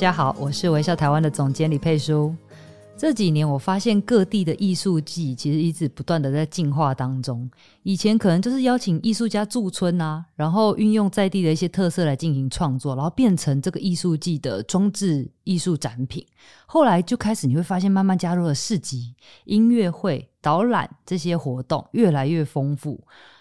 大家好，我是微笑台湾的总监李佩书。这几年我发现各地的艺术季其实一直不断的在进化当中。以前可能就是邀请艺术家驻村啊，然后运用在地的一些特色来进行创作，然后变成这个艺术季的装置艺术展品。后来就开始你会发现，慢慢加入了市集、音乐会、导览这些活动，越来越丰富。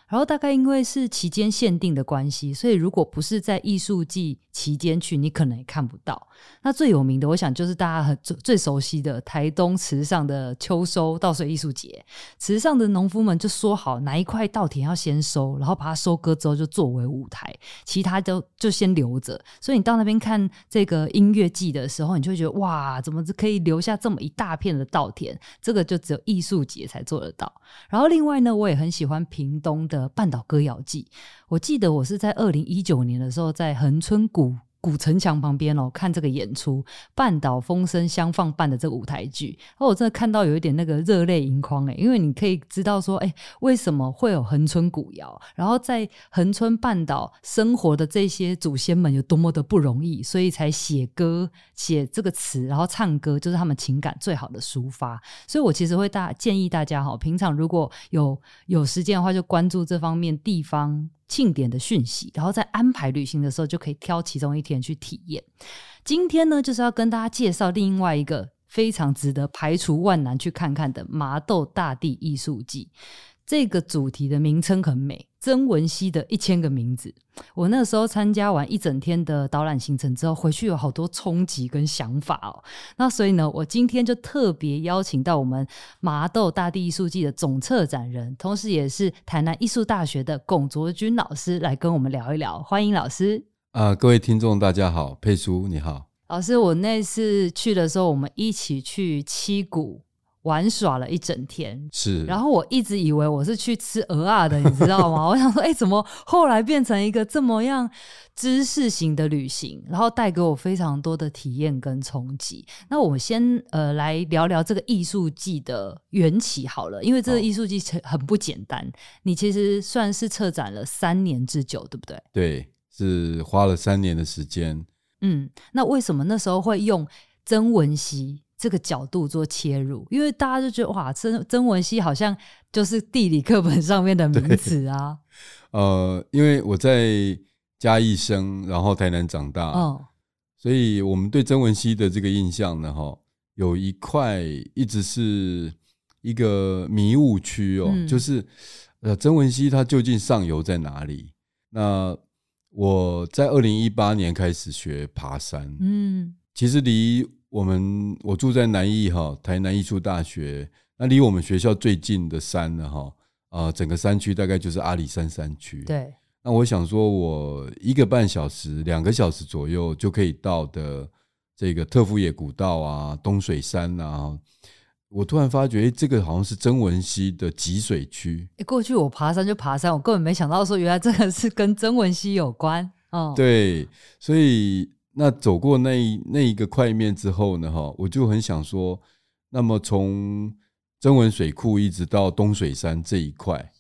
然后大概因为是期间限定的关系，所以如果不是在艺术季期间去，你可能也看不到。那最有名的，我想就是大家很最最熟悉的台东池上的秋收稻穗艺术节。池上的农夫们就说好，哪一块稻田要先收，然后把它收割之后就作为舞台，其他都就先留着。所以你到那边看这个音乐季的时候，你就会觉得哇，怎么可以留下这么一大片的稻田？这个就只有艺术节才做得到。然后另外呢，我也很喜欢屏东的半岛歌谣季。我记得我是在二零一九年的时候，在恒春谷。古城墙旁边哦，看这个演出《半岛风声相放伴》的这个舞台剧，哦，我真的看到有一点那个热泪盈眶诶，因为你可以知道说，诶，为什么会有恒春古窑？然后在恒春半岛生活的这些祖先们有多么的不容易，所以才写歌、写这个词，然后唱歌，就是他们情感最好的抒发。所以我其实会大建议大家哈，平常如果有有时间的话，就关注这方面地方。庆典的讯息，然后在安排旅行的时候，就可以挑其中一天去体验。今天呢，就是要跟大家介绍另外一个非常值得排除万难去看看的麻豆大地艺术季。这个主题的名称很美，曾文熙的一千个名字。我那时候参加完一整天的导览行程之后，回去有好多冲击跟想法哦。那所以呢，我今天就特别邀请到我们麻豆大地艺术季的总策展人，同时也是台南艺术大学的龚卓君老师来跟我们聊一聊。欢迎老师。啊、呃，各位听众大家好，佩叔你好。老师，我那次去的时候，我们一起去七股。玩耍了一整天，是。然后我一直以为我是去吃鹅啊的，你知道吗？我想说，哎、欸，怎么后来变成一个这么样知识型的旅行，然后带给我非常多的体验跟冲击。那我们先呃来聊聊这个艺术季的缘起好了，因为这个艺术季很不简单。哦、你其实算是策展了三年之久，对不对？对，是花了三年的时间。嗯，那为什么那时候会用曾文溪？这个角度做切入，因为大家就觉得哇，曾曾文熙好像就是地理课本上面的名词啊。呃，因为我在嘉义生，然后台南长大，哦，所以我们对曾文熙的这个印象呢，哈，有一块一直是一个迷雾区哦，嗯、就是呃，曾文熙他究竟上游在哪里？那我在二零一八年开始学爬山，嗯，其实离。我们我住在南艺哈，台南艺术大学。那离我们学校最近的山呢哈，啊，整个山区大概就是阿里山山区。对。那我想说，我一个半小时、两个小时左右就可以到的这个特富野古道啊、东水山啊，我突然发觉，哎，这个好像是曾文溪的集水区。哎，过去我爬山就爬山，我根本没想到说，原来这个是跟曾文溪有关。哦，对，所以。那走过那一那一个块面之后呢，哈，我就很想说，那么从曾文水库一直到东水山这一块，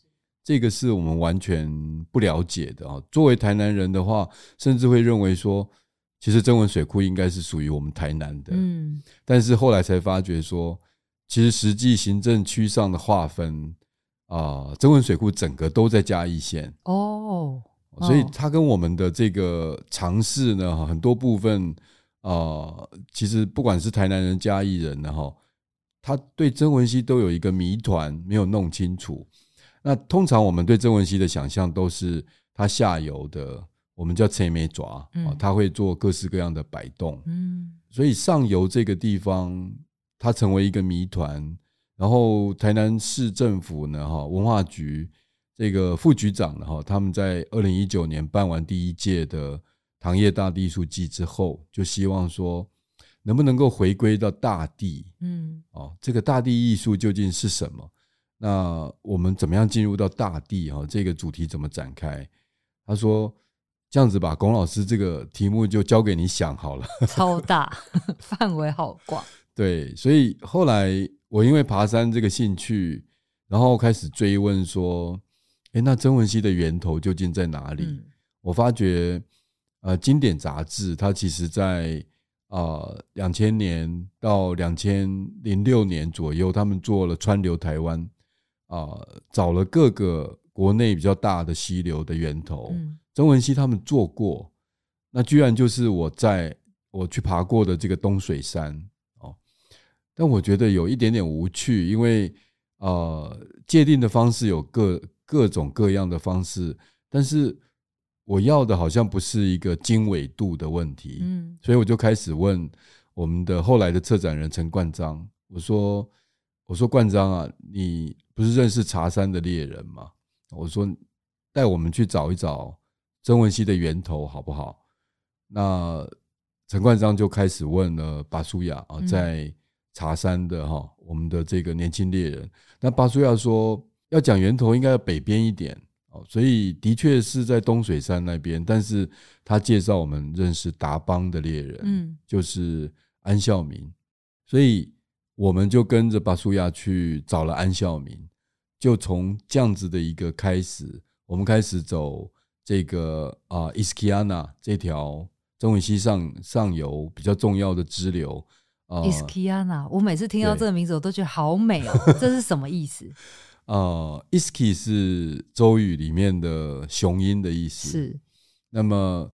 这个是我们完全不了解的啊。作为台南人的话，甚至会认为说，其实曾文水库应该是属于我们台南的。嗯，但是后来才发觉说，其实实际行政区上的划分啊，曾文水库整个都在嘉义县。哦。所以他跟我们的这个尝试呢，很多部分啊、呃，其实不管是台南人、嘉义人呢，哈，他对曾文溪都有一个谜团没有弄清楚。那通常我们对曾文溪的想象都是它下游的，我们叫青眉爪，它会做各式各样的摆动。嗯，所以上游这个地方，它成为一个谜团。然后台南市政府呢，哈，文化局。这个副局长呢，哈，他们在二零一九年办完第一届的糖业大地艺术季之后，就希望说，能不能够回归到大地？嗯，哦，这个大地艺术究竟是什么？那我们怎么样进入到大地？哈，这个主题怎么展开？他说：“这样子吧，龚老师，这个题目就交给你想好了。”超大，范围好广。对，所以后来我因为爬山这个兴趣，然后开始追问说：“诶，那曾文熙的源头究竟在哪里？”嗯、我发觉，呃，经典杂志它其实在啊两千年到两千零六年左右，他们做了川流台湾。啊，找了各个国内比较大的溪流的源头，嗯、曾文熙他们做过，那居然就是我在我去爬过的这个东水山哦，但我觉得有一点点无趣，因为呃界定的方式有各各种各样的方式，但是我要的好像不是一个经纬度的问题，嗯，所以我就开始问我们的后来的策展人陈冠章，我说我说冠章啊，你。不是认识茶山的猎人吗？我说带我们去找一找曾文熙的源头好不好？那陈冠章就开始问了巴苏亚啊，在茶山的哈，我们的这个年轻猎人。那巴苏亚说要讲源头，应该要北边一点哦，所以的确是在东水山那边。但是他介绍我们认识达邦的猎人，嗯，就是安孝明，所以我们就跟着巴苏亚去找了安孝明。就从这样子的一个开始，我们开始走这个啊伊斯基亚纳这条中文溪上上游比较重要的支流啊。伊斯基亚纳，我每次听到这个名字，我都觉得好美哦。这是什么意思？啊，伊斯基是周语里面的雄鹰的意思。是。那么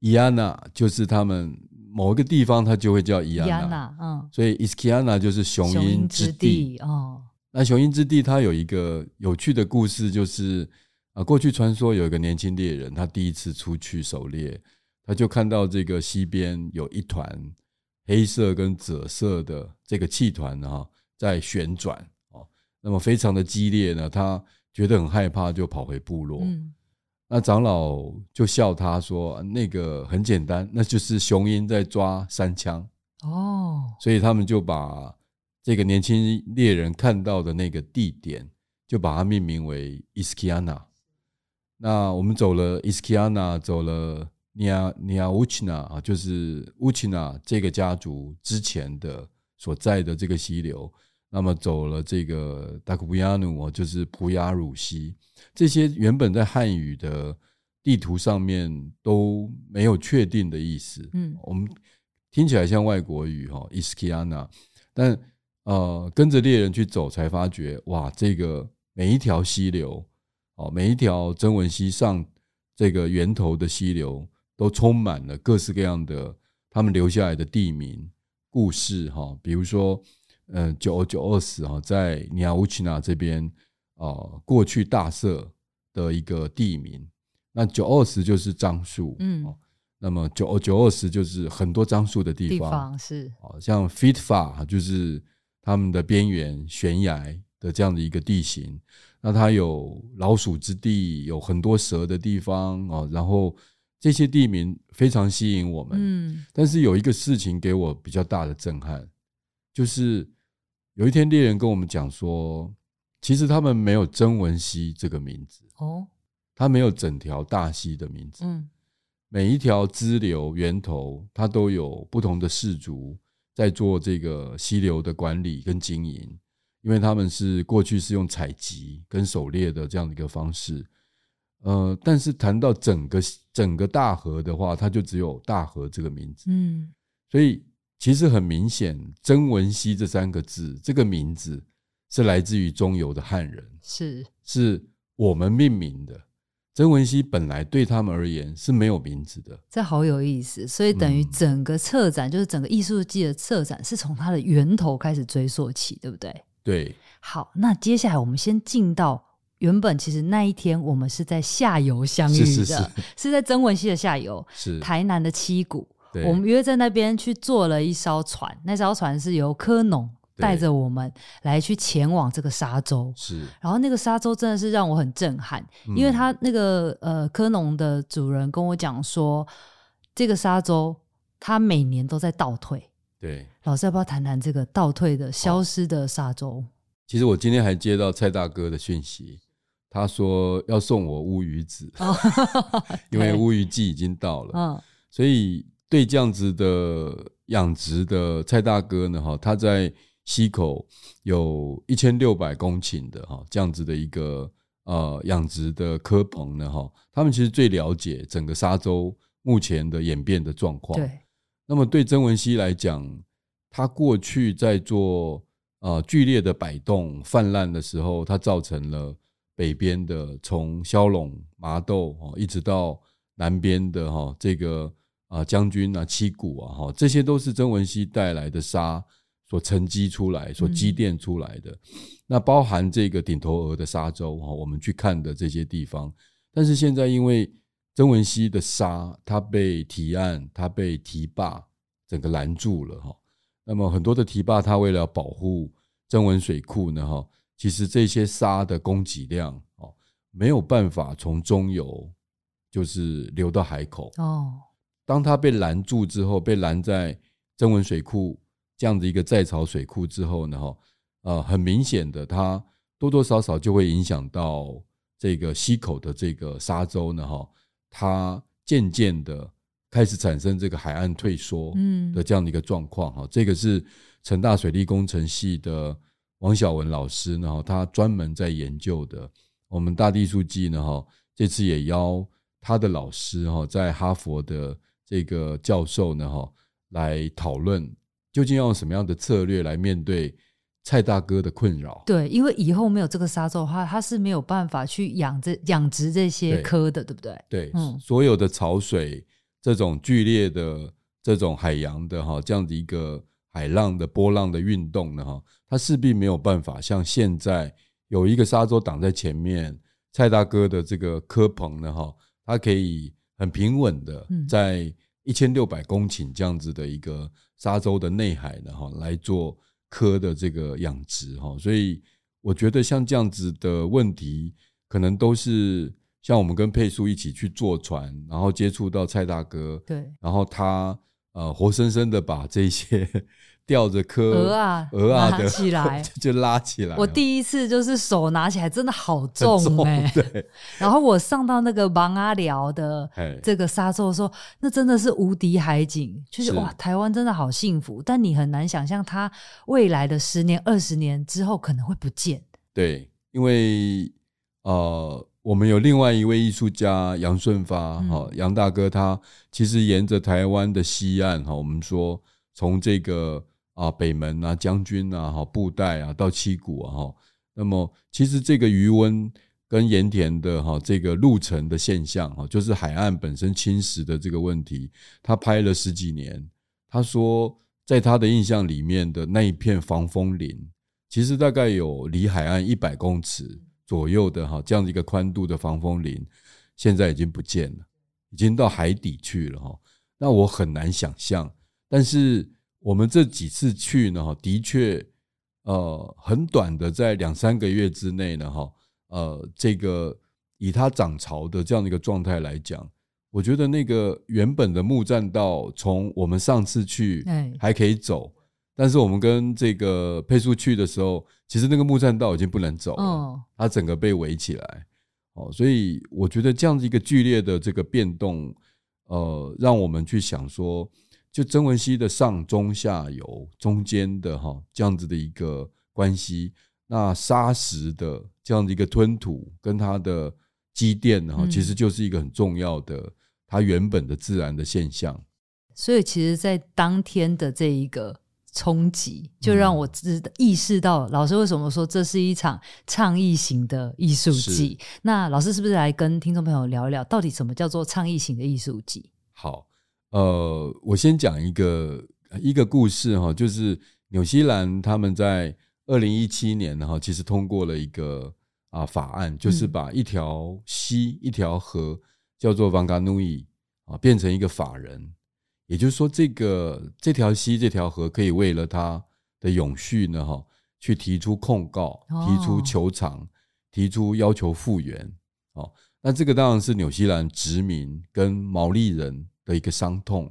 伊安娜就是他们某一个地方，它就会叫伊安娜。嗯。所以伊斯基亚纳就是雄鹰之地哦。那雄鹰之地，它有一个有趣的故事，就是啊，过去传说有一个年轻猎人，他第一次出去狩猎，他就看到这个西边有一团黑色跟紫色的这个气团啊，在旋转哦，那么非常的激烈呢，他觉得很害怕，就跑回部落。那长老就笑他说：“那个很简单，那就是雄鹰在抓山枪哦。”所以他们就把。这个年轻猎人看到的那个地点，就把它命名为伊斯基亚纳。那我们走了伊斯基亚纳，走了尼亚尼亚乌奇纳啊，就是乌奇纳这个家族之前的所在的这个溪流。那么走了这个达库布亚努，就是普亚鲁西。这些原本在汉语的地图上面都没有确定的意思。嗯，我们听起来像外国语哈，伊斯基亚纳，但呃，跟着猎人去走，才发觉哇，这个每一条溪流，哦，每一条曾文溪上这个源头的溪流，都充满了各式各样的他们留下来的地名故事哈。比如说，嗯，九九二十哈，在尼亚乌奇纳这边啊，过去大社的一个地名。那九二十就是樟树，嗯，那么九九二十就是很多樟树的地方，地方是，哦，像 Fitfa 就是。他们的边缘悬崖的这样的一个地形，那它有老鼠之地，有很多蛇的地方哦。然后这些地名非常吸引我们。嗯，但是有一个事情给我比较大的震撼，就是有一天猎人跟我们讲说，其实他们没有曾文溪这个名字哦，他没有整条大溪的名字。嗯，每一条支流源头，它都有不同的氏族。在做这个溪流的管理跟经营，因为他们是过去是用采集跟狩猎的这样的一个方式，呃，但是谈到整个整个大河的话，它就只有大河这个名字，嗯，所以其实很明显，曾文溪这三个字这个名字是来自于中游的汉人，是是我们命名的。曾文溪本来对他们而言是没有名字的，这好有意思。所以等于整个策展，嗯、就是整个艺术季的策展，是从它的源头开始追溯起，对不对？对。好，那接下来我们先进到原本，其实那一天我们是在下游相遇的，是，是，是，是在曾文溪的下游，是台南的七股。对。我们约在那边去坐了一艘船，那艘船是由科农。带着我们来去前往这个沙洲，是，然后那个沙洲真的是让我很震撼，嗯、因为他那个呃科农的主人跟我讲说，这个沙洲它每年都在倒退，对，老师要不要谈谈这个倒退的、消失的沙洲？其实我今天还接到蔡大哥的讯息，他说要送我乌鱼子，哦、因为 乌鱼季已经到了。嗯，所以对这样子的养殖的蔡大哥呢，哈，他在溪口有一千六百公顷的哈这样子的一个呃养殖的科棚呢，哈，他们其实最了解整个沙洲目前的演变的状况。对，那么对曾文熙来讲，他过去在做。啊，剧烈的摆动泛滥的时候，它造成了北边的从骁龙、麻豆哦，一直到南边的哈这个啊将军啊、七股啊哈，这些都是曾文溪带来的沙所沉积出来、所积淀出来的。那包含这个顶头鹅的沙洲哈，我们去看的这些地方。但是现在因为曾文溪的沙它被提案、它被堤坝整个拦住了哈。那么很多的堤坝，它为了保护曾文水库呢，哈，其实这些沙的供给量哦，没有办法从中游就是流到海口哦。当他被拦住之后，被拦在曾文水库这样的一个在潮水库之后呢，哈，呃，很明显的，它多多少少就会影响到这个溪口的这个沙洲呢，哈，它渐渐的。开始产生这个海岸退缩的这样的一个状况哈，这个是成大水利工程系的王晓文老师呢，他专门在研究的。我们大地艺术季呢，哈，这次也邀他的老师哈，在哈佛的这个教授呢，哈，来讨论究竟要用什么样的策略来面对蔡大哥的困扰。对，因为以后没有这个沙洲的话，他是没有办法去养这养殖这些科的，对不对？对，嗯，所有的潮水。这种剧烈的这种海洋的哈这样的一个海浪的波浪的运动呢哈，它势必没有办法像现在有一个沙洲挡在前面，蔡大哥的这个科棚呢哈，它可以很平稳的在一千六百公顷这样子的一个沙洲的内海呢哈来做科的这个养殖哈，所以我觉得像这样子的问题可能都是。像我们跟佩叔一起去坐船，然后接触到蔡大哥，对，然后他呃活生生的把这些吊着蚵鹅啊鹅啊的起来 就拉起来。我第一次就是手拿起来真的好重哎、欸，对。然后我上到那个芒阿寮的这个沙洲的时候，那真的是无敌海景，就是哇，台湾真的好幸福。但你很难想象，它未来的十年、二十年之后可能会不见。对，因为呃。我们有另外一位艺术家杨顺发，哈，杨大哥，他其实沿着台湾的西岸，哈，我们说从这个啊北门啊将军啊哈布袋啊到七股啊哈，那么其实这个余温跟盐田的哈这个陆层的现象哈，就是海岸本身侵蚀的这个问题，他拍了十几年，他说在他的印象里面的那一片防风林，其实大概有离海岸一百公尺。左右的哈这样的一个宽度的防风林，现在已经不见了，已经到海底去了哈。那我很难想象，但是我们这几次去呢哈，的确呃很短的，在两三个月之内呢哈，呃这个以它涨潮的这样的一个状态来讲，我觉得那个原本的木栈道，从我们上次去还可以走。但是我们跟这个佩书去的时候，其实那个木栈道已经不能走了，它整个被围起来。哦，所以我觉得这样子一个剧烈的这个变动，呃，让我们去想说，就曾文溪的上中下游中间的哈这样子的一个关系，那砂石的这样的一个吞吐跟它的积淀哈，其实就是一个很重要的它原本的自然的现象。所以，其实，在当天的这一个。冲击就让我知意识到，老师为什么说这是一场倡议型的艺术季？那老师是不是来跟听众朋友聊一聊，到底什么叫做倡议型的艺术季？好，呃，我先讲一个一个故事哈，就是纽西兰他们在二零一七年哈，其实通过了一个啊法案，就是把一条溪、一条河叫做 Wanganui 啊，变成一个法人。也就是说，这个这条溪、这条河可以为了它的永续呢，哈，去提出控告、提出求偿、提出要求复原。哦，那这个当然是纽西兰殖民跟毛利人的一个伤痛。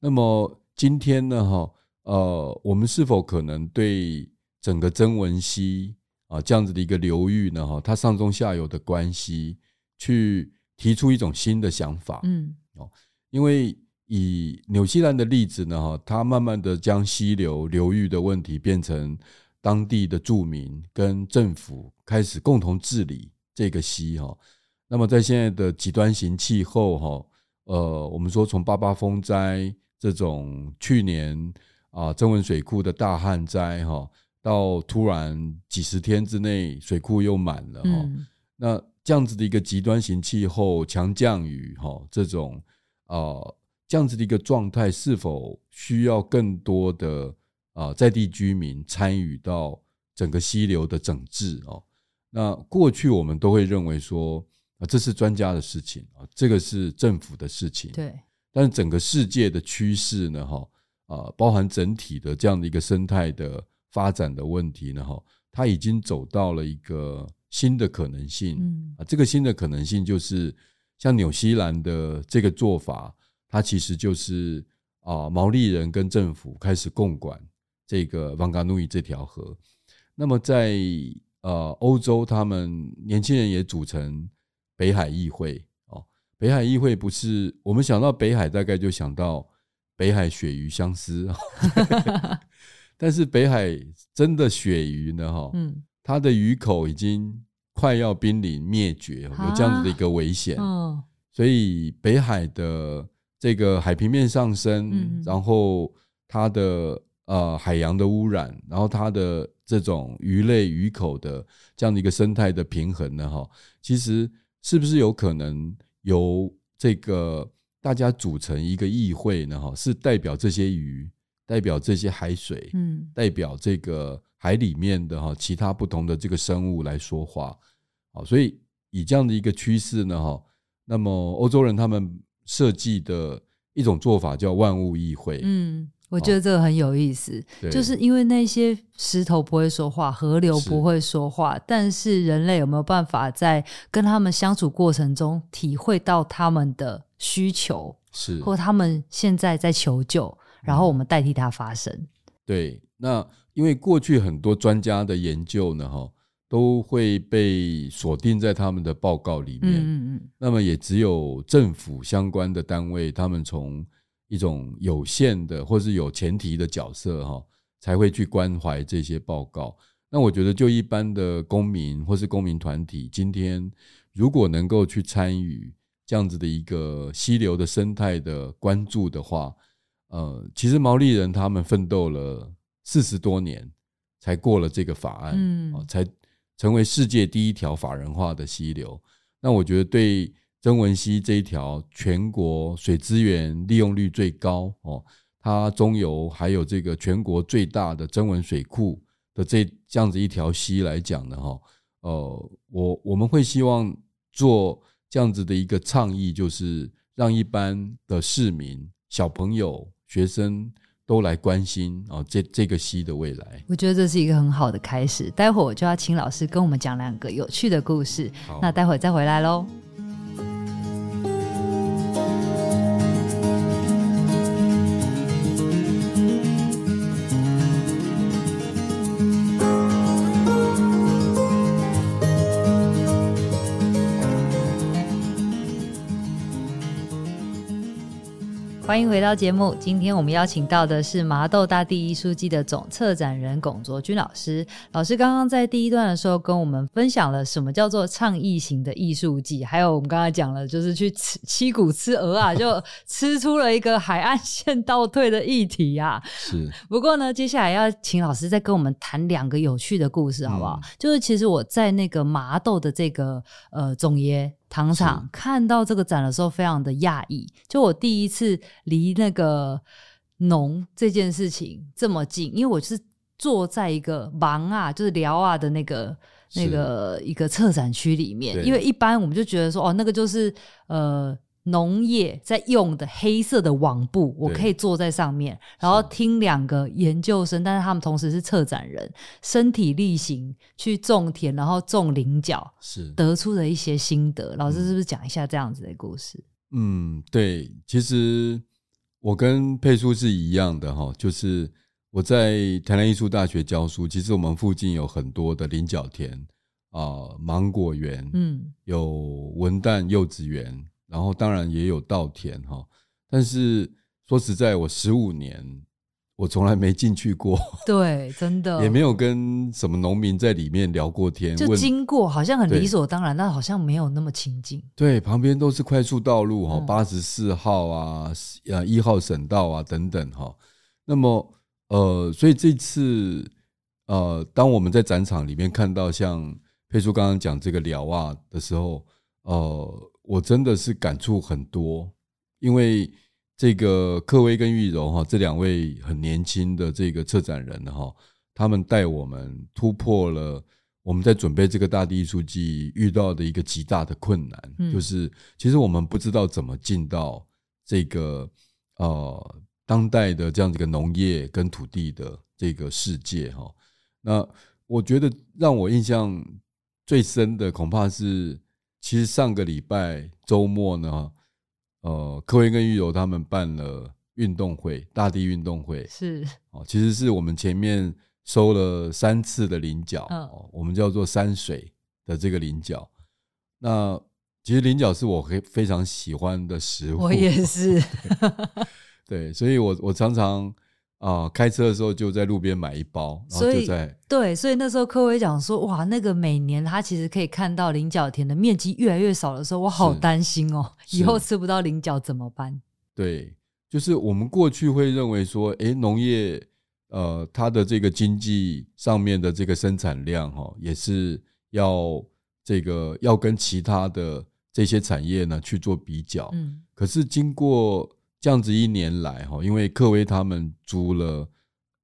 那么今天呢，哈，呃，我们是否可能对整个曾文溪啊这样子的一个流域呢？哈，它上中下游的关系，去提出一种新的想法。嗯，哦，因为以纽西兰的例子呢，哈，它慢慢的将溪流流域的问题变成当地的住民跟政府开始共同治理这个溪哈。那么在现在的极端型气候哈，呃，我们说从八八风灾这种去年啊曾文水库的大旱灾哈，到突然几十天之内水库又满了哈，嗯、那这样子的一个极端型气候、强降雨哈，这种啊这样子的一个状态，是否需要更多的啊在地居民参与到整个溪流的整治哦？那过去我们都会认为说。啊，这是专家的事情啊，这个是政府的事情。对，但是整个世界的趋势呢，哈啊，包含整体的这样的一个生态的发展的问题呢，哈，它已经走到了一个新的可能性。嗯啊，这个新的可能性就是像纽西兰的这个做法，它其实就是啊，毛利人跟政府开始共管这个旺嘎努伊这条河。那么在呃欧洲，他们年轻人也组成。北海议会哦，北海议会不是我们想到北海，大概就想到北海鳕鱼相思，但是北海真的鳕鱼呢？哈，嗯，它的鱼口已经快要濒临灭绝，有这样子的一个危险。嗯，所以北海的这个海平面上升，然后它的呃海洋的污染，然后它的这种鱼类鱼口的这样的一个生态的平衡呢？哈，其实。是不是有可能由这个大家组成一个议会呢？哈，是代表这些鱼，代表这些海水，嗯，代表这个海里面的哈其他不同的这个生物来说话。好，所以以这样的一个趋势呢，哈，那么欧洲人他们设计的一种做法叫万物议会，嗯。我觉得这个很有意思，哦、就是因为那些石头不会说话，河流不会说话，是，但是人类有没有办法在跟他们相处过程中体会到他们的需求，是，或他们现在在求救，然后我们代替他发声。嗯、对，那因为过去很多专家的研究呢，哈，都会被锁定在他们的报告里面，嗯嗯嗯，那么也只有政府相关的单位，他们从一种有限的或是有前提的角色哈，才会去关怀这些报告。那我觉得，就一般的公民或是公民团体，今天如果能够去参与这样子的一个溪流的生态的关注的话，呃，其实毛利人他们奋斗了四十多年，才过了这个法案，嗯，才成为世界第一条法人化的溪流。那我觉得对。曾文溪这一条全国水资源利用率最高哦，它中游还有这个全国最大的曾文水库的这这样子一条溪来讲的，哈，呃，我我们会希望做这样子的一个倡议，就是让一般的市民、小朋友、学生都来关心啊，这这个溪的未来。我觉得这是一个很好的开始。待会儿我就要请老师跟我们讲两个有趣的故事。那待会儿再回来喽。欢迎回到节目。今天我们邀请到的是麻豆大地艺术季的总策展人龚卓君老师。老师刚刚在第一段的时候跟我们分享了什么叫做倡议型的艺术季，还有我们刚才讲了，就是去吃七股吃鹅啊，就吃出了一个海岸线倒退的议题啊。是。不过呢，接下来要请老师再跟我们谈两个有趣的故事，好不好？嗯、就是其实我在那个麻豆的这个呃总爷。糖厂看到这个展的时候，非常的讶异。就我第一次离那个农这件事情这么近，因为我是坐在一个忙啊，就是聊啊的那个那个一个策展区里面。因为一般我们就觉得说，哦，那个就是呃。农业在用的黑色的网布，我可以坐在上面，然后听两个研究生，但是他们同时是策展人，身体力行去种田，然后种菱角，是得出的一些心得。老师是不是讲一下这样子的故事？嗯，对，其实我跟佩叔是一样的哈，就是我在台南艺术大学教书，其实我们附近有很多的菱角田啊、呃，芒果园，嗯，有文旦柚子园，然后当然也有稻田哈。但是说实在，我十五年我从来没进去过，对，真的也没有跟什么农民在里面聊过天，就经过好像很理所当然，但好像没有那么亲近。对，旁边都是快速道路哈，八十四号啊，呃一号省道啊等等哈。那么呃，所以这次呃，当我们在展场里面看到像佩叔刚刚讲这个寮啊的时候，呃，我真的是感触很多。因为这个克威跟玉柔哈，这两位很年轻的这个策展人哈，他们带我们突破了我们在准备这个大地艺术季遇到的一个极大的困难，就是其实我们不知道怎么进到这个呃当代的这样子一个农业跟土地的这个世界哈。那我觉得让我印象最深的恐怕是，其实上个礼拜周末呢。呃，科威跟玉柔他们办了运动会，大地运动会是哦，其实是我们前面收了三次的菱角，哦，我们叫做山水的这个菱角。那其实菱角是我非非常喜欢的食物，我也是，对，对，所以我我常常。啊、呃，开车的时候就在路边买一包，然后就在对，所以那时候科威讲说，哇，那个每年他其实可以看到菱角田的面积越来越少的时候，我好担心哦，以后吃不到菱角怎么办？对，就是我们过去会认为说，诶，农业呃，它的这个经济上面的这个生产量哈，也是要这个要跟其他的这些产业呢去做比较，嗯，可是经过。这样子一年来哈，因为克威他们租了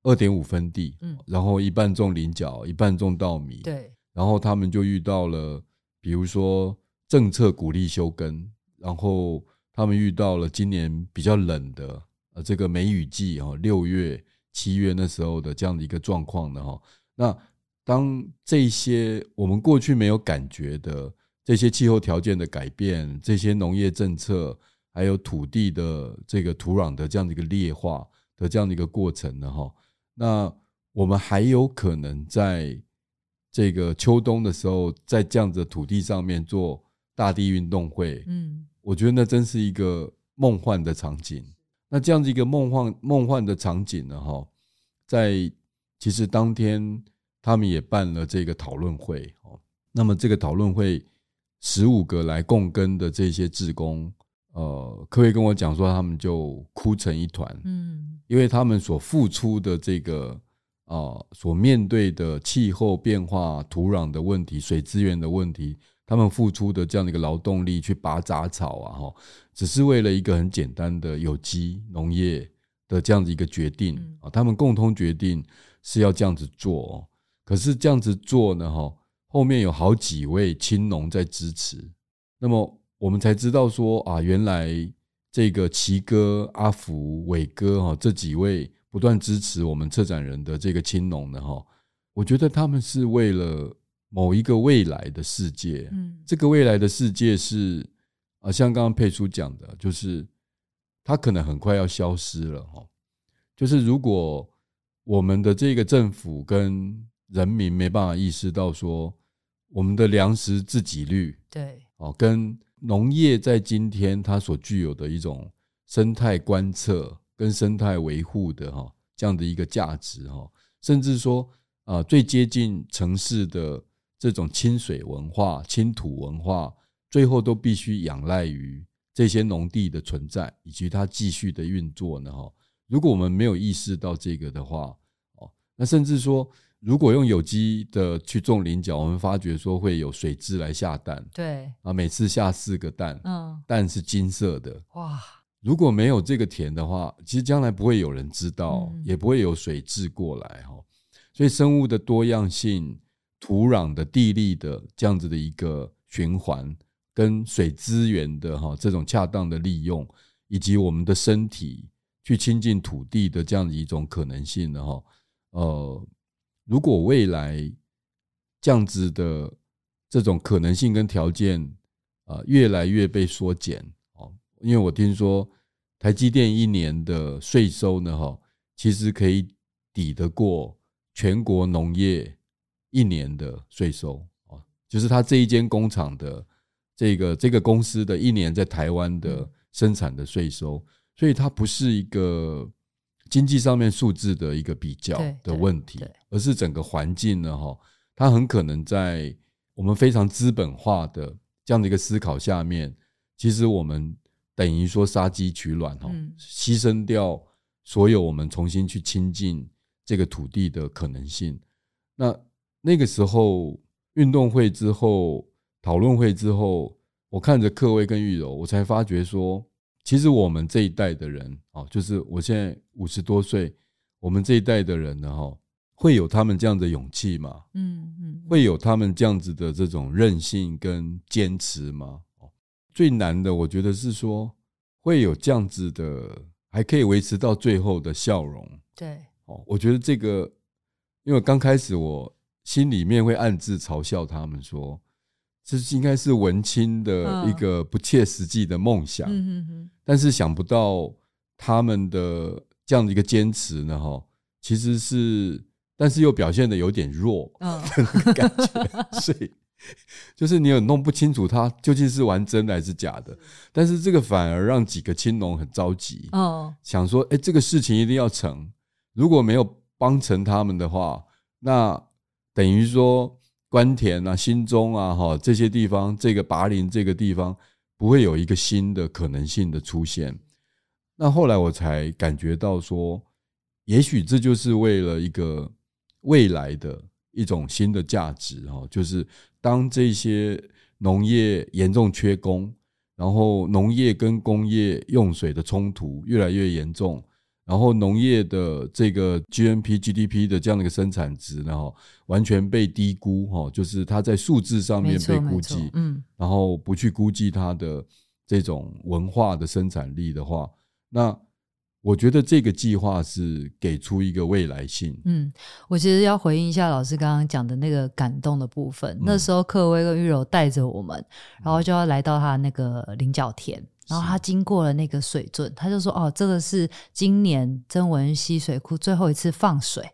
二点五分地，嗯，然后一半种菱角，一半种稻米，对，然后他们就遇到了，比如说政策鼓励休耕，然后他们遇到了今年比较冷的呃这个梅雨季哈，六月、七月那时候的这样的一个状况的哈，那当这些我们过去没有感觉的这些气候条件的改变，这些农业政策。还有土地的这个土壤的这样的一个劣化的这样的一个过程呢，哈，那我们还有可能在这个秋冬的时候，在这样子的土地上面做大地运动会，嗯，我觉得那真是一个梦幻的场景。那这样子一个梦幻梦幻的场景呢，哈，在其实当天他们也办了这个讨论会，哦，那么这个讨论会十五个来共耕的这些志工。呃，科威跟我讲说，他们就哭成一团，嗯，因为他们所付出的这个啊、呃，所面对的气候变化、土壤的问题、水资源的问题，他们付出的这样的一个劳动力去拔杂草啊，哈，只是为了一个很简单的有机农业的这样子一个决定啊，他们共同决定是要这样子做，可是这样子做呢，哈，后面有好几位青农在支持，那么。我们才知道说啊，原来这个奇哥、阿福、伟哥哈这几位不断支持我们策展人的这个青农的哈，我觉得他们是为了某一个未来的世界。嗯，这个未来的世界是啊，像刚刚佩叔讲的，就是它可能很快要消失了哈。就是如果我们的这个政府跟人民没办法意识到说，我们的粮食自给率对哦跟。农业在今天它所具有的一种生态观测跟生态维护的哈这样的一个价值哈，甚至说啊最接近城市的这种亲水文化、亲土文化，最后都必须仰赖于这些农地的存在以及它继续的运作呢哈。如果我们没有意识到这个的话，哦，那甚至说。如果用有机的去种菱角，我们发觉说会有水蛭来下蛋，对啊，每次下四个蛋，嗯，蛋是金色的，哇！如果没有这个田的话，其实将来不会有人知道，也不会有水蛭过来哈。所以生物的多样性、土壤的地力的这样子的一个循环，跟水资源的哈这种恰当的利用，以及我们的身体去亲近土地的这样的一种可能性的哈，呃。如果未来这样子的这种可能性跟条件啊越来越被缩减哦，因为我听说台积电一年的税收呢哈，其实可以抵得过全国农业一年的税收啊，就是他这一间工厂的这个这个公司的一年在台湾的生产的税收，所以它不是一个经济上面数字的一个比较的问题，而是整个环境呢哈，它很可能在我们非常资本化的这样的一个思考下面，其实我们等于说杀鸡取卵哈，牺牲掉所有我们重新去亲近这个土地的可能性。那那个时候运动会之后讨论会之后，我看着克威跟玉柔，我才发觉说，其实我们这一代的人啊，就是我现在五十多岁，我们这一代的人呢哈。会有他们这样的勇气吗？嗯嗯，会有他们这样子的这种韧性跟坚持吗？最难的，我觉得是说会有这样子的，还可以维持到最后的笑容。对，哦，我觉得这个，因为刚开始我心里面会暗自嘲笑他们说，这应该是文青的一个不切实际的梦想。嗯嗯嗯。但是想不到他们的这样的一个坚持呢，哈，其实是。但是又表现得有点弱 的感觉，所以就是你有弄不清楚他究竟是玩真的还是假的。但是这个反而让几个青龙很着急，哦想说：哎，这个事情一定要成。如果没有帮成他们的话，那等于说官田啊、新中啊、哈这些地方，这个拔陵这个地方不会有一个新的可能性的出现。那后来我才感觉到说，也许这就是为了一个。未来的一种新的价值哈，就是当这些农业严重缺工，然后农业跟工业用水的冲突越来越严重，然后农业的这个 GNP、GDP 的这样的一个生产值呢，哈，完全被低估哈，就是它在数字上面被估计，嗯，然后不去估计它的这种文化的生产力的话，那。我觉得这个计划是给出一个未来性。嗯，我其实要回应一下老师刚刚讲的那个感动的部分。嗯、那时候克威跟玉柔带着我们，然后就要来到他那个菱角田，然后他经过了那个水圳，他就说：“哦，这个是今年曾文溪水库最后一次放水。”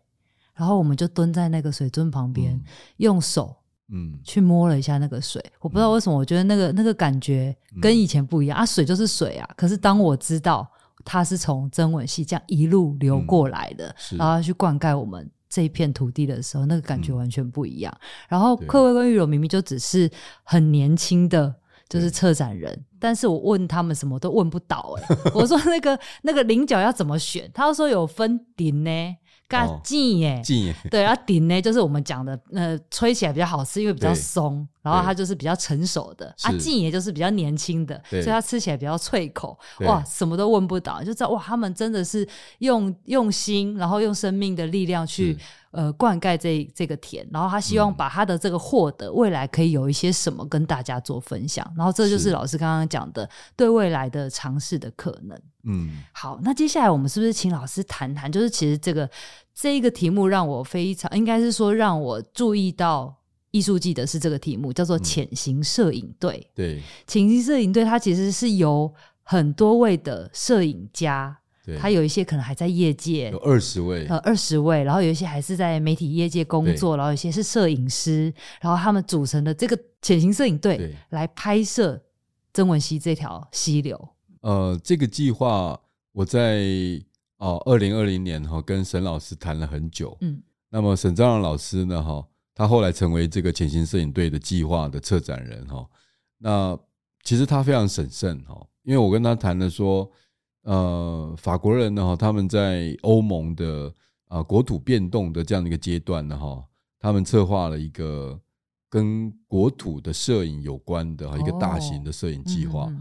然后我们就蹲在那个水圳旁边，嗯、用手嗯去摸了一下那个水。嗯、我不知道为什么，我觉得那个那个感觉跟以前不一样、嗯、啊。水就是水啊，可是当我知道。它是从曾文溪这样一路流过来的，嗯、然后去灌溉我们这一片土地的时候，那个感觉完全不一样。嗯、然后克威跟玉柔明明就只是很年轻的，就是策展人，但是我问他们什么都问不到、欸。哎，我说那个那个菱角要怎么选？他说有分顶呢。嘎劲耶，对，然后顶呢，就是我们讲的，呃，吹起来比较好吃，因为比较松，然后它就是比较成熟的。啊，劲也就是比较年轻的，所以它吃起来比较脆口。哇，什么都问不到，就知道哇，他们真的是用用心，然后用生命的力量去呃灌溉这这个田，然后他希望把他的这个获得未来可以有一些什么跟大家做分享，然后这就是老师刚刚讲的对未来的尝试的可能。嗯，好，那接下来我们是不是请老师谈谈，就是其实这个。这一个题目让我非常，应该是说让我注意到艺术季的是这个题目，叫做“潜行摄影队”。嗯、对，潜行摄影队它其实是由很多位的摄影家，对他有一些可能还在业界，有二十位，呃，二十位，然后有一些还是在媒体业界工作，然后有些是摄影师，然后他们组成的这个潜行摄影队来拍摄曾文溪这条溪流。呃，这个计划我在。哦，二零二零年哈，跟沈老师谈了很久。嗯，那么沈昭阳老师呢？哈，他后来成为这个潜行摄影队的计划的策展人哈。那其实他非常审慎哈，因为我跟他谈了说，呃，法国人呢哈，他们在欧盟的啊国土变动的这样的一个阶段呢哈，他们策划了一个跟国土的摄影有关的一个大型的摄影计划。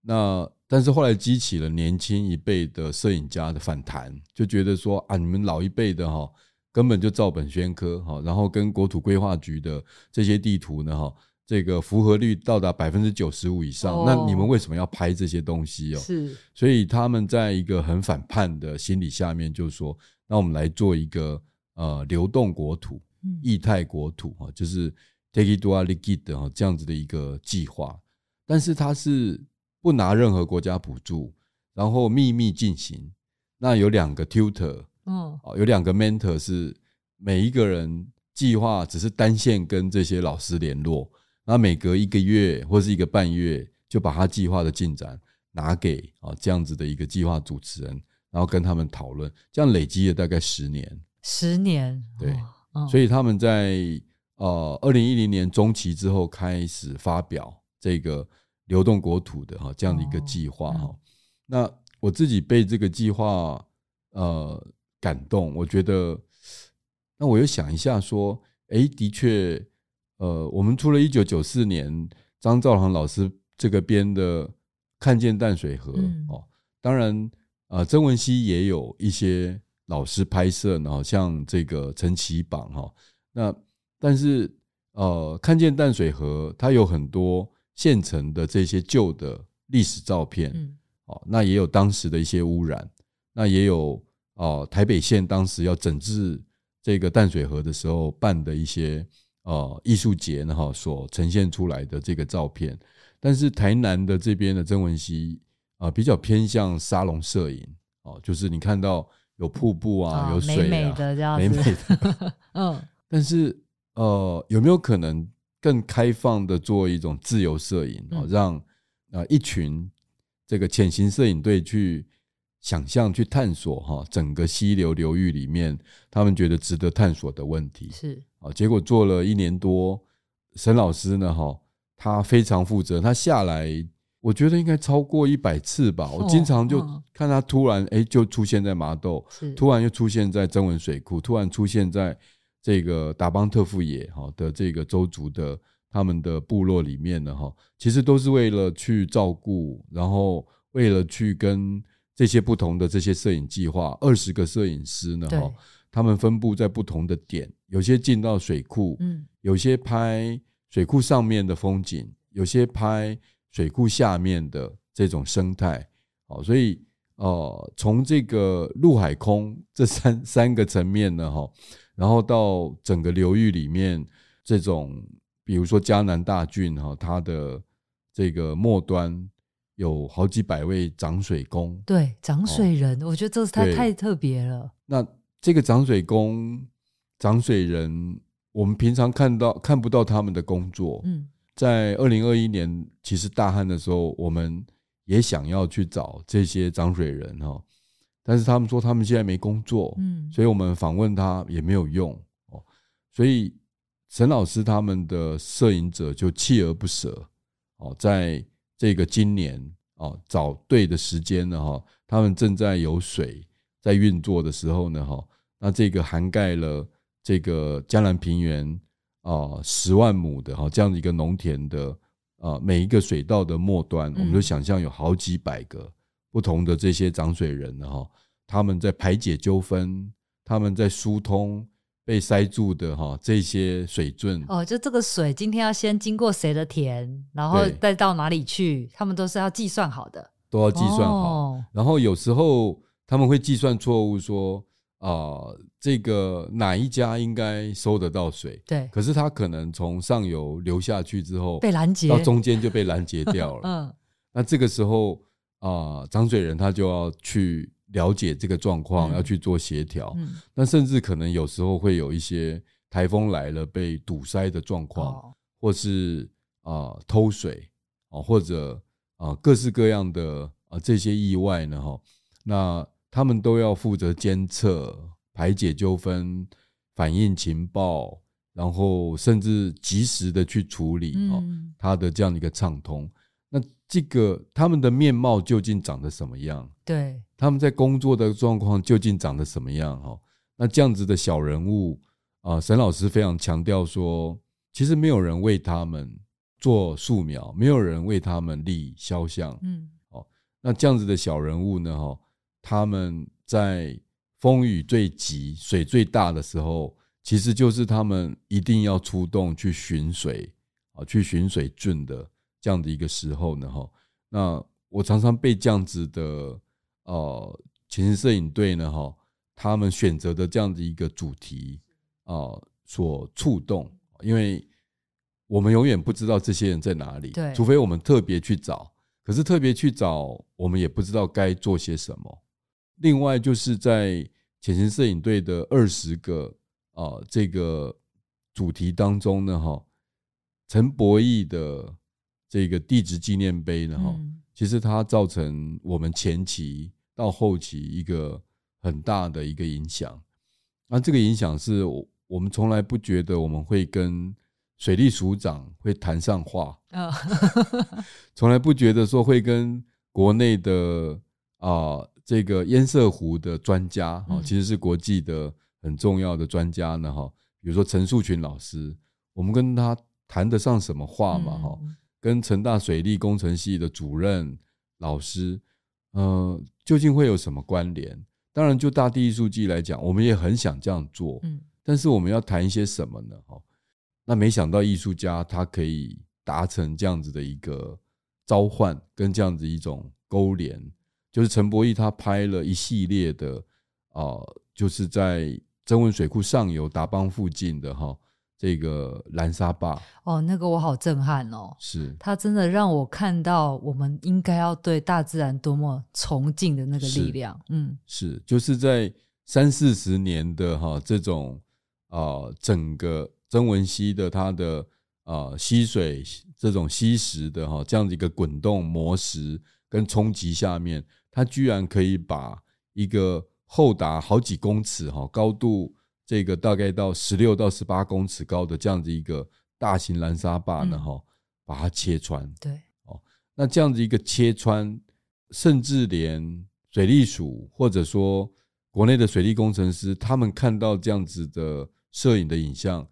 那但是后来激起了年轻一辈的摄影家的反弹，就觉得说啊，你们老一辈的哈，根本就照本宣科哈，然后跟国土规划局的这些地图呢哈，这个符合率到达百分之九十五以上，那你们为什么要拍这些东西哦？是，所以他们在一个很反叛的心理下面，就说，那我们来做一个呃流动国土、液态国土哈，就是 Territoire liquide 哈这样子的一个计划，但是它是。不拿任何国家补助，然后秘密进行。那有两个 tutor，嗯，有两个 mentor 是每一个人计划只是单线跟这些老师联络，然后每隔一个月或是一个半月就把他计划的进展拿给啊这样子的一个计划主持人，然后跟他们讨论，这样累积了大概十年。十年，对，所以他们在呃二零一零年中期之后开始发表这个流动国土的哈这样的一个计划哈。那我自己被这个计划呃感动，我觉得，那我又想一下说，哎，的确，呃，我们除了一九九四年张兆航老师这个编的《看见淡水河》哦，当然，呃，曾文熙也有一些老师拍摄，然后像这个陈其榜哈，那但是呃，《看见淡水河》它有很多现成的这些旧的历史照片。哦，那也有当时的一些污染，那也有哦，台北县当时要整治这个淡水河的时候办的一些呃艺术节呢哈，所呈现出来的这个照片。但是台南的这边的曾文熙啊，比较偏向沙龙摄影哦，就是你看到有瀑布啊，有水啊，美美的这样子，美美的。嗯，但是呃，有没有可能更开放的做一种自由摄影啊，让啊一群。这个潜行摄影队去想象、去探索哈，整个溪流流域里面，他们觉得值得探索的问题是啊。结果做了一年多，沈老师呢哈，他非常负责，他下来，我觉得应该超过一百次吧。我经常就看他突然哎，就出现在麻豆，突然又出现在曾文水库，突然出现在这个达邦特富野哈的这个周族的。他们的部落里面了，哈，其实都是为了去照顾，然后为了去跟这些不同的这些摄影计划，二十个摄影师呢，哈，他们分布在不同的点，有些进到水库，嗯，有些拍水库上面的风景，有些拍水库下面的这种生态，好，所以呃，从这个陆海空这三 三个层面呢，哈，然后到整个流域里面这种。比如说嘉南大郡哈，它的这个末端有好几百位涨水工，对，涨水人，哦、我觉得这是太太特别了。那这个涨水工、涨水人，我们平常看到看不到他们的工作。嗯，在二零二一年其实大旱的时候，我们也想要去找这些涨水人哈，但是他们说他们现在没工作，嗯，所以我们访问他也没有用哦，所以。沈老师他们的摄影者就锲而不舍哦，在这个今年哦找对的时间了哈，他们正在有水在运作的时候呢哈，那这个涵盖了这个江南平原啊十万亩的哈这样的一个农田的啊每一个水稻的末端，我们就想象有好几百个不同的这些涨水人哈，他们在排解纠纷，他们在疏通。被塞住的哈，这些水圳哦，就这个水今天要先经过谁的田，然后再到哪里去，他们都是要计算好的，都要计算好。哦、然后有时候他们会计算错误，说啊、呃，这个哪一家应该收得到水？对，可是他可能从上游流下去之后被拦截，到中间就被拦截掉了。嗯，那这个时候啊，涨、呃、水人他就要去。了解这个状况，要去做协调。那甚至可能有时候会有一些台风来了被堵塞的状况，或是啊偷水啊，或者啊各式各样的啊这些意外呢哈，那他们都要负责监测、排解纠纷、反映情报，然后甚至及时的去处理哦，它的这样的一个畅通。那这个他们的面貌究竟长得什么样？对，他们在工作的状况究竟长得什么样？哈，那这样子的小人物啊，沈老师非常强调说，其实没有人为他们做素描，没有人为他们立肖像。嗯，哦，那这样子的小人物呢？哈，他们在风雨最急、水最大的时候，其实就是他们一定要出动去寻水啊，去寻水圳的。这样的一个时候呢，哈，那我常常被这样子的呃，潜行摄影队呢，哈，他们选择的这样的一个主题啊，所触动，因为我们永远不知道这些人在哪里，对，除非我们特别去找，可是特别去找，我们也不知道该做些什么。另外，就是在潜潜行摄影队的二十个啊这个主题当中呢，哈，陈博弈的这个地质纪念碑呢，哈、嗯，其实它造成我们前期到后期一个很大的一个影响。那这个影响是我我们从来不觉得我们会跟水利署长会谈上话，从来不觉得说会跟国内的啊这个堰塞湖的专家啊，其实是国际的很重要的专家呢哈，比如说陈树群老师，我们跟他谈得上什么话嘛哈？跟成大水利工程系的主任老师，呃，究竟会有什么关联？当然，就大地艺术季来讲，我们也很想这样做，嗯但是我们要谈一些什么呢？哈。那没想到艺术家他可以达成这样子的一个召唤，跟这样子一种勾连，就是陈伯义他拍了一系列的啊，就是在曾文水库上游达邦附近的哈这个拦沙坝。哦，那个我好震撼哦！是，它真的让我看到我们应该要对大自然多么崇敬的那个力量。嗯，是，就是在三四十年的哈这种啊整个。曾文溪的它的啊、呃、溪水这种溪石的哈这样的一个滚动磨石跟冲击下面，它居然可以把一个厚达好几公尺哈高度这个大概到十六到十八公尺高的这样子一个大型拦沙坝呢哈，把它切穿。对哦，那这样子一个切穿，甚至连水利署或者说国内的水利工程师，他们看到这样子的摄影的影像。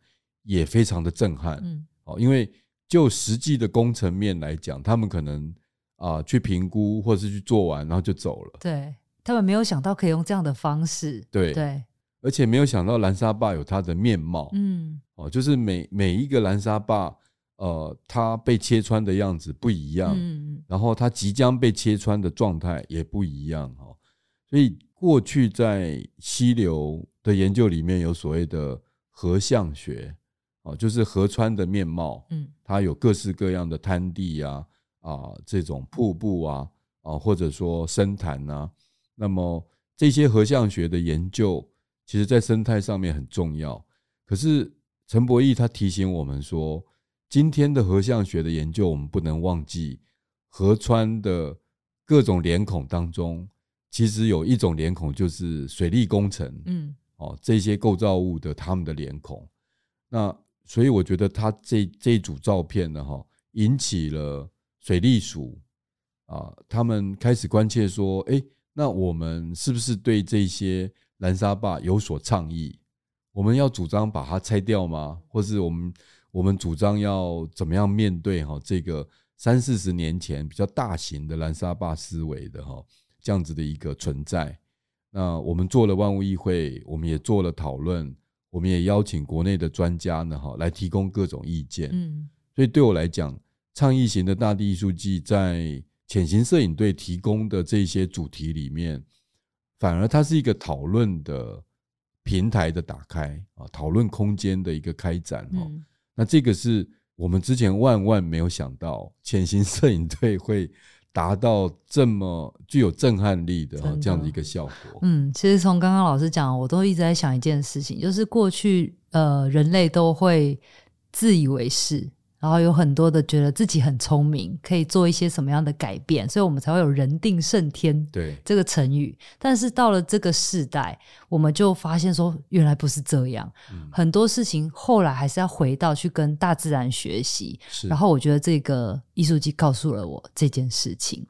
也非常的震撼，嗯，哦，因为就实际的工程面来讲，他们可能啊去评估或者是去做完，然后就走了。对，他们没有想到可以用这样的方式，对对，而且没有想到拦沙坝有它的面貌，嗯，哦，就是每每一个拦沙坝，呃，它被切穿的样子不一样，嗯，然后它即将被切穿的状态也不一样，哈，所以过去在溪流的研究里面有所谓的河相学。哦，就是河川的面貌，嗯，它有各式各样的滩地呀，啊，这种瀑布啊，啊，或者说深潭啊，那么这些河相学的研究，其实在生态上面很重要。可是陈伯义他提醒我们说，今天的河相学的研究，我们不能忘记河川的各种脸孔当中，其实有一种脸孔就是水利工程，嗯，哦，这些构造物的他们的脸孔，那。所以我觉得他这这一组照片呢，哈，引起了水利署啊，他们开始关切说，哎，那我们是不是对这些拦沙坝有所倡议？我们要主张把它拆掉吗？或是我们我们主张要怎么样面对哈这个三四十年前比较大型的拦沙坝思维的哈这样子的一个存在？那我们做了万物议会，我们也做了讨论。我们也邀请国内的专家呢，哈，来提供各种意见。嗯，所以对我来讲，倡议型的大地艺术季在潜行摄影队提供的这些主题里面，反而它是一个讨论的平台的打开啊，讨论空间的一个开展。嗯，那这个是我们之前万万没有想到，潜行摄影队会。达到这么具有震撼力的这样的一个效果。嗯，其实从刚刚老师讲，我都一直在想一件事情，就是过去呃人类都会自以为是。然后有很多的觉得自己很聪明，可以做一些什么样的改变，所以我们才会有“人定胜天”对这个成语。但是到了这个世代，我们就发现说，原来不是这样。嗯、很多事情后来还是要回到去跟大自然学习。然后我觉得这个艺术季告诉了我这件事情。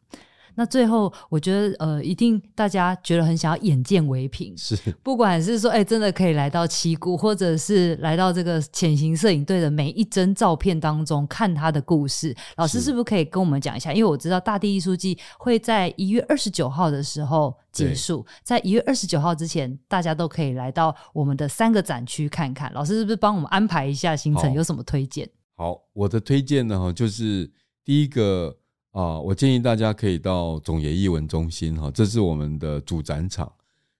那最后，我觉得呃，一定大家觉得很想要眼见为凭，是不管是说，哎、欸，真的可以来到七股，或者是来到这个潜行摄影队的每一帧照片当中看他的故事。老师是不是可以跟我们讲一下？因为我知道大地艺术季会在一月二十九号的时候结束，在一月二十九号之前，大家都可以来到我们的三个展区看看。老师是不是帮我们安排一下行程？有什么推荐？好，我的推荐呢，就是第一个。啊，我建议大家可以到总爷艺文中心哈，这是我们的主展场，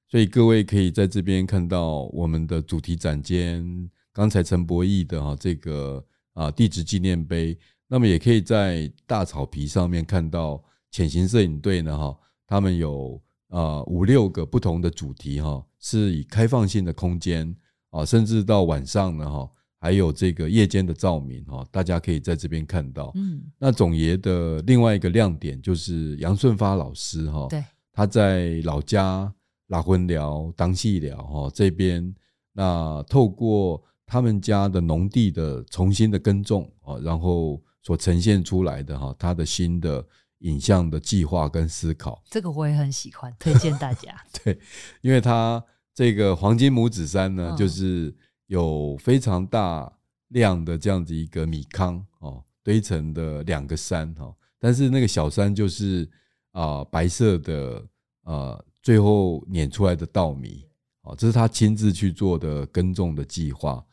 所以各位可以在这边看到我们的主题展间。刚才陈博义的哈这个啊地质纪念碑，那么也可以在大草皮上面看到潜行摄影队呢哈，他们有啊五六个不同的主题哈，是以开放性的空间啊，甚至到晚上呢哈，还有这个夜间的照明哈，大家可以在这边看到。嗯，那总爷的另外一个亮点就是杨顺发老师哈，对，他在老家拉婚寮、当戏寮哈这边，那透过他们家的农地的重新的耕种啊，然后所呈现出来的哈，他的新的。影像的计划跟思考，这个我也很喜欢，推荐大家。对，因为他这个黄金母子山呢，就是有非常大量的这样子一个米糠哦堆成的两个山哈，但是那个小山就是啊白色的啊，最后碾出来的稻米啊，这是他亲自去做的耕种的计划。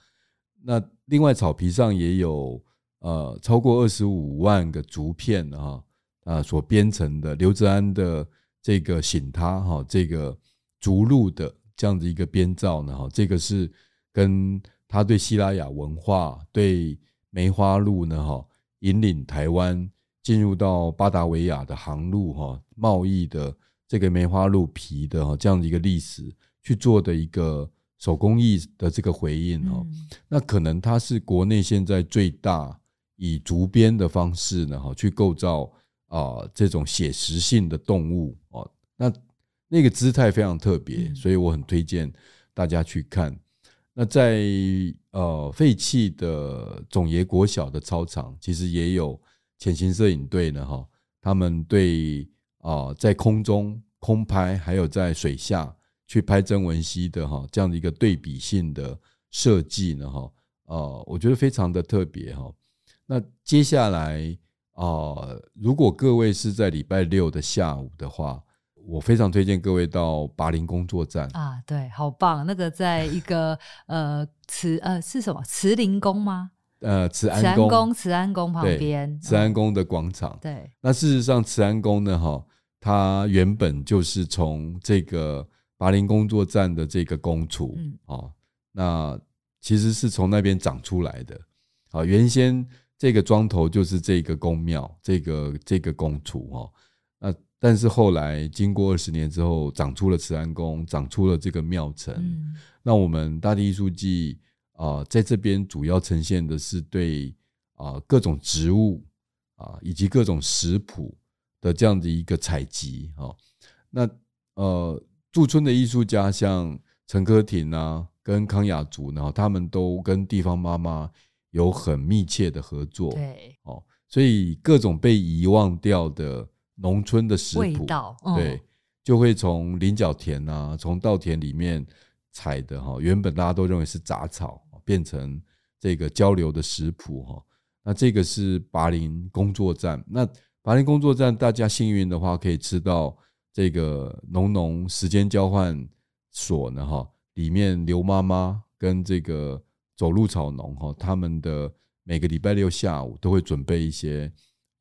那另外草皮上也有呃超过二十五万个竹片啊。啊，所编成的刘泽安的这个醒他哈，这个竹鹿的这样子一个编造呢哈，这个是跟他对西拉雅文化、对梅花鹿呢哈，引领台湾进入到巴达维亚的航路哈，贸易的这个梅花鹿皮的哈这样的一个历史去做的一个手工艺的这个回应哈，那可能它是国内现在最大以竹编的方式呢哈去构造。啊，这种写实性的动物哦，那那个姿态非常特别，所以我很推荐大家去看。那在呃废弃的总爷国小的操场，其实也有潜行摄影队呢哈，他们对啊在空中空拍，还有在水下去拍曾文溪的哈这样的一个对比性的设计呢哈，呃，我觉得非常的特别哈。那接下来。啊，如果各位是在礼拜六的下午的话，我非常推荐各位到拔陵工作站啊，对，好棒！那个在一个呃慈呃是什么慈林宫吗？呃，慈安宫，慈安宫旁边，慈安宫的广场。对，那事实上慈安宫呢，哈，它原本就是从这个拔陵工作站的这个宫厨，嗯，哦，那其实是从那边长出来的，啊，原先。这个庄头就是这个宫庙，这个这个宫厨哈，那但是后来经过二十年之后，长出了慈安宫，长出了这个庙城。嗯、那我们大地艺术季啊，在这边主要呈现的是对啊各种植物啊以及各种食谱的这样的一个采集哈。那呃驻村的艺术家像陈科廷啊，跟康雅竹呢，他们都跟地方妈妈。有很密切的合作，对，哦，所以各种被遗忘掉的农村的食谱，嗯、对，就会从菱角田啊，从稻田里面采的哈，原本大家都认为是杂草，变成这个交流的食谱哈。那这个是拔林工作站，那拔林工作站，大家幸运的话可以吃到这个农农时间交换所呢哈，里面刘妈妈跟这个。走路草农哈，他们的每个礼拜六下午都会准备一些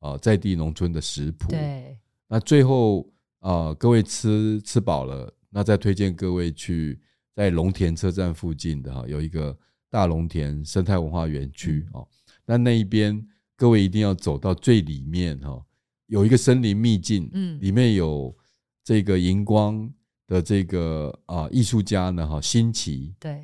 啊在地农村的食谱。对，那最后啊，各位吃吃饱了，那再推荐各位去在龙田车站附近的哈，有一个大龙田生态文化园区哦。那那一边各位一定要走到最里面哈，有一个森林秘境，嗯，里面有这个荧光的这个啊艺术家呢哈，新奇对。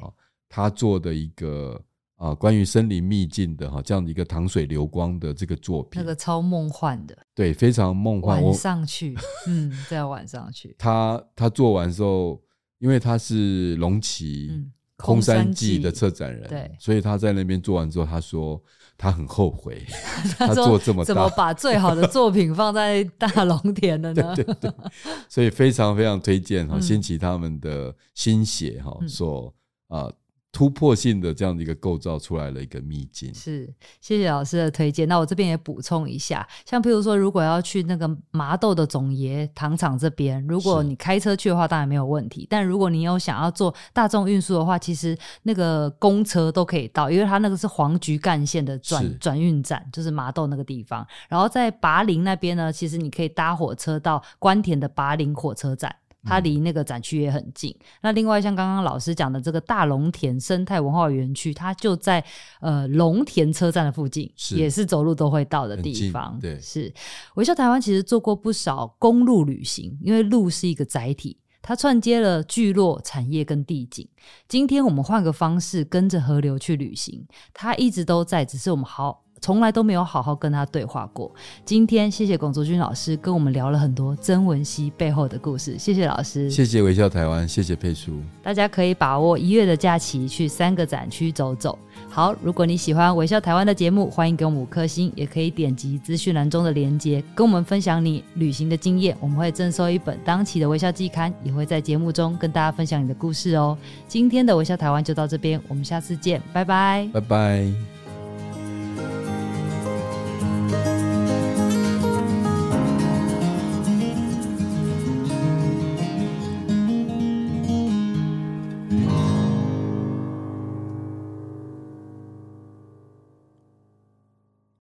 他做的一个啊，关于森林秘境的哈，这样的一个糖水流光的这个作品，那个超梦幻的，对，非常梦幻。晚上去，嗯，在晚上去。他他做完之后，因为他是龙崎空山记的策展人，对，所以他在那边做完之后，他说他很后悔，他做这么大，怎么把最好的作品放在大龙田了呢？对对对，所以非常非常推荐哈，掀起他们的心血哈，所啊。突破性的这样的一个构造出来了一个秘境，是谢谢老师的推荐。那我这边也补充一下，像譬如说，如果要去那个麻豆的总爷糖厂这边，如果你开车去的话，当然没有问题。但如果你有想要坐大众运输的话，其实那个公车都可以到，因为它那个是黄菊干线的转转运站，就是麻豆那个地方。然后在拔林那边呢，其实你可以搭火车到关田的拔林火车站。它离那个展区也很近。那另外像刚刚老师讲的这个大龙田生态文化园区，它就在呃龙田车站的附近，是也是走路都会到的地方。对，是微笑台湾其实做过不少公路旅行，因为路是一个载体。它串接了聚落、产业跟地景。今天我们换个方式，跟着河流去旅行，它一直都在，只是我们好。从来都没有好好跟他对话过。今天谢谢龚卓君老师跟我们聊了很多曾文熙背后的故事，谢谢老师，谢谢微笑台湾，谢谢佩叔。大家可以把握一月的假期去三个展区走走。好，如果你喜欢微笑台湾的节目，欢迎给我们五颗星，也可以点击资讯栏中的链接，跟我们分享你旅行的经验。我们会赠送一本当期的微笑季刊，也会在节目中跟大家分享你的故事哦。今天的微笑台湾就到这边，我们下次见，拜拜，拜拜。